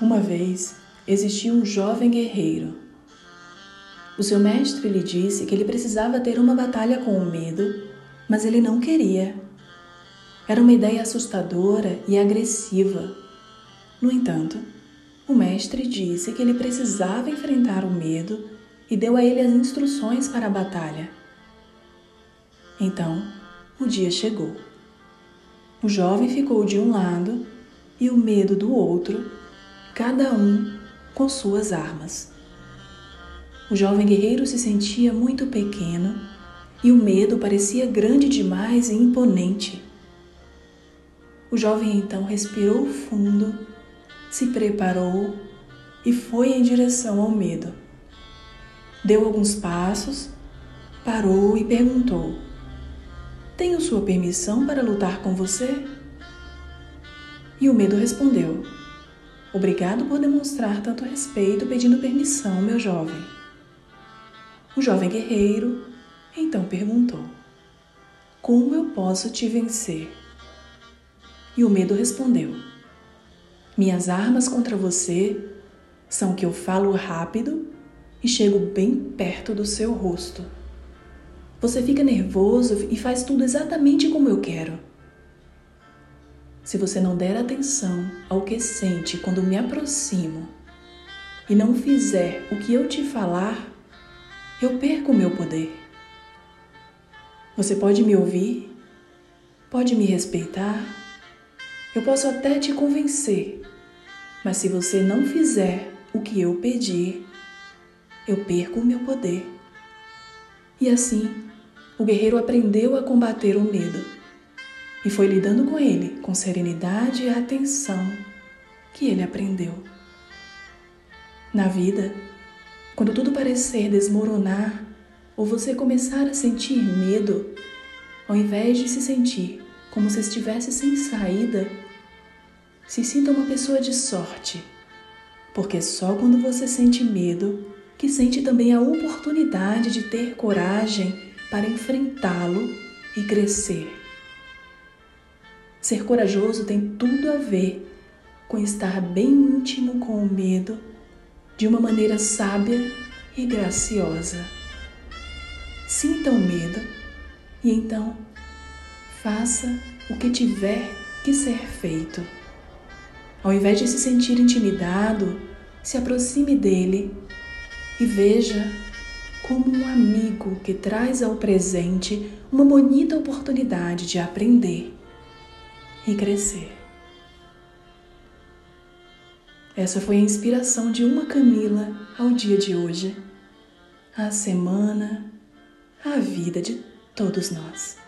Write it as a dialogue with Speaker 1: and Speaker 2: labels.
Speaker 1: Uma vez existia um jovem guerreiro. O seu mestre lhe disse que ele precisava ter uma batalha com o medo, mas ele não queria. Era uma ideia assustadora e agressiva. No entanto, o mestre disse que ele precisava enfrentar o medo e deu a ele as instruções para a batalha. Então, o dia chegou. O jovem ficou de um lado e o medo do outro, cada um com suas armas. O jovem guerreiro se sentia muito pequeno e o medo parecia grande demais e imponente. O jovem então respirou fundo, se preparou e foi em direção ao medo. Deu alguns passos, parou e perguntou: Tenho sua permissão para lutar com você? E o medo respondeu: Obrigado por demonstrar tanto respeito pedindo permissão, meu jovem. O jovem guerreiro então perguntou: Como eu posso te vencer? E o medo respondeu: Minhas armas contra você são que eu falo rápido e chego bem perto do seu rosto. Você fica nervoso e faz tudo exatamente como eu quero. Se você não der atenção ao que sente quando me aproximo e não fizer o que eu te falar, eu perco o meu poder. Você pode me ouvir, pode me respeitar, eu posso até te convencer, mas se você não fizer o que eu pedir, eu perco o meu poder. E assim, o guerreiro aprendeu a combater o medo e foi lidando com ele com serenidade e atenção que ele aprendeu. Na vida, quando tudo parecer desmoronar ou você começar a sentir medo, ao invés de se sentir como se estivesse sem saída, se sinta uma pessoa de sorte, porque só quando você sente medo que sente também a oportunidade de ter coragem para enfrentá-lo e crescer. Ser corajoso tem tudo a ver com estar bem íntimo com o medo de uma maneira sábia e graciosa. Sinta o medo e então faça o que tiver que ser feito. Ao invés de se sentir intimidado, se aproxime dele e veja como um amigo que traz ao presente uma bonita oportunidade de aprender e crescer. Essa foi a inspiração de uma Camila ao dia de hoje, a semana, a vida de todos nós.